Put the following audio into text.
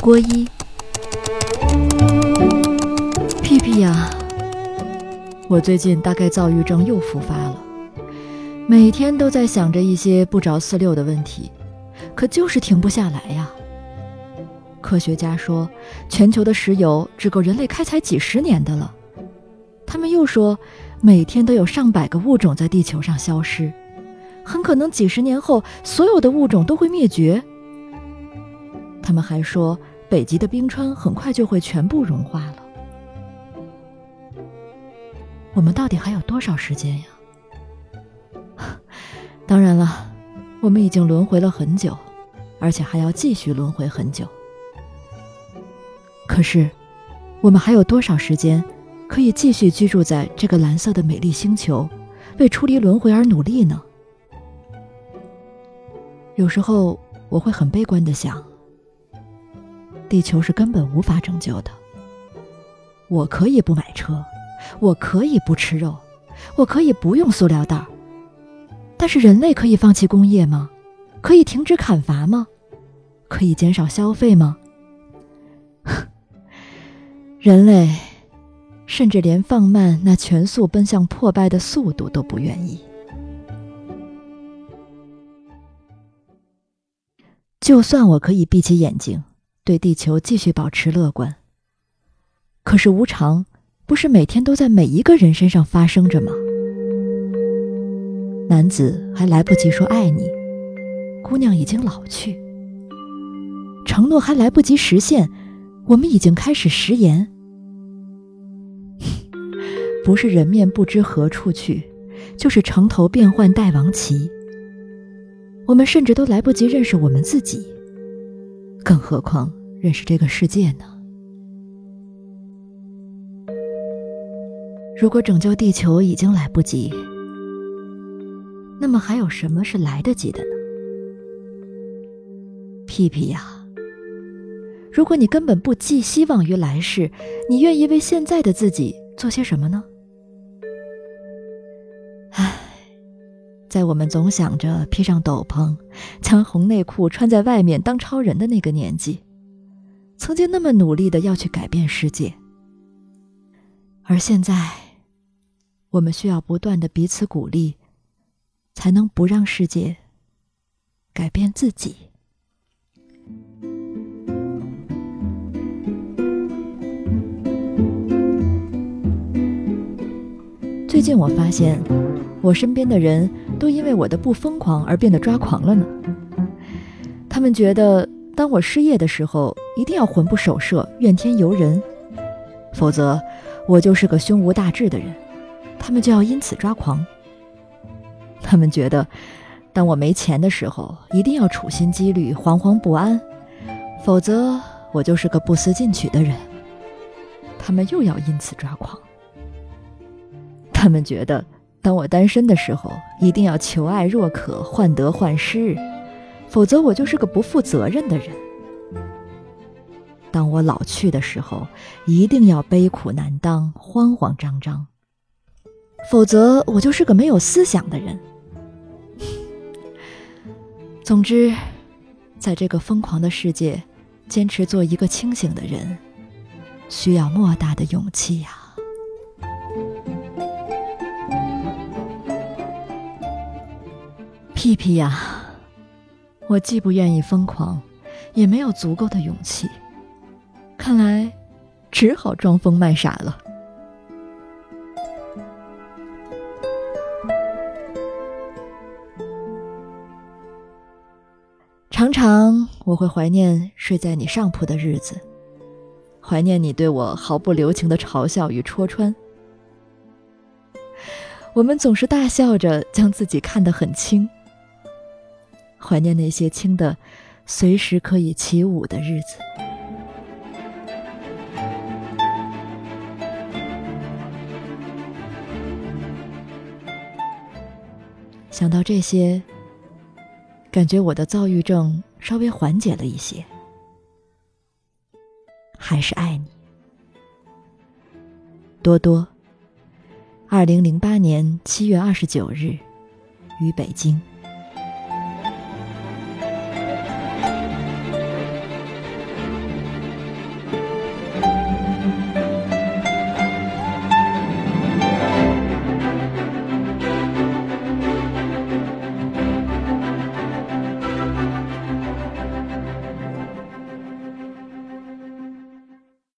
郭一，屁屁呀！我最近大概躁郁症又复发了，每天都在想着一些不着四六的问题，可就是停不下来呀。科学家说，全球的石油只够人类开采几十年的了。他们又说，每天都有上百个物种在地球上消失，很可能几十年后，所有的物种都会灭绝。他们还说，北极的冰川很快就会全部融化了。我们到底还有多少时间呀？当然了，我们已经轮回了很久，而且还要继续轮回很久。可是，我们还有多少时间可以继续居住在这个蓝色的美丽星球，为出离轮回而努力呢？有时候我会很悲观的想。地球是根本无法拯救的。我可以不买车，我可以不吃肉，我可以不用塑料袋。但是人类可以放弃工业吗？可以停止砍伐吗？可以减少消费吗？人类甚至连放慢那全速奔向破败的速度都不愿意。就算我可以闭起眼睛。对地球继续保持乐观。可是无常不是每天都在每一个人身上发生着吗？男子还来不及说爱你，姑娘已经老去；承诺还来不及实现，我们已经开始食言。不是人面不知何处去，就是城头变换大王旗。我们甚至都来不及认识我们自己，更何况……认识这个世界呢？如果拯救地球已经来不及，那么还有什么是来得及的呢？屁屁呀！如果你根本不寄希望于来世，你愿意为现在的自己做些什么呢？在我们总想着披上斗篷，将红内裤穿在外面当超人的那个年纪。曾经那么努力的要去改变世界，而现在，我们需要不断的彼此鼓励，才能不让世界改变自己。最近我发现，我身边的人都因为我的不疯狂而变得抓狂了呢。他们觉得。当我失业的时候，一定要魂不守舍、怨天尤人，否则我就是个胸无大志的人，他们就要因此抓狂。他们觉得，当我没钱的时候，一定要处心积虑、惶惶不安，否则我就是个不思进取的人，他们又要因此抓狂。他们觉得，当我单身的时候，一定要求爱若渴、患得患失。否则我就是个不负责任的人。当我老去的时候，一定要悲苦难当、慌慌张张。否则我就是个没有思想的人。总之，在这个疯狂的世界，坚持做一个清醒的人，需要莫大的勇气呀！屁屁呀！我既不愿意疯狂，也没有足够的勇气，看来只好装疯卖傻了。常常我会怀念睡在你上铺的日子，怀念你对我毫不留情的嘲笑与戳穿。我们总是大笑着将自己看得很轻。怀念那些轻的，随时可以起舞的日子。想到这些，感觉我的躁郁症稍微缓解了一些。还是爱你，多多。二零零八年七月二十九日，于北京。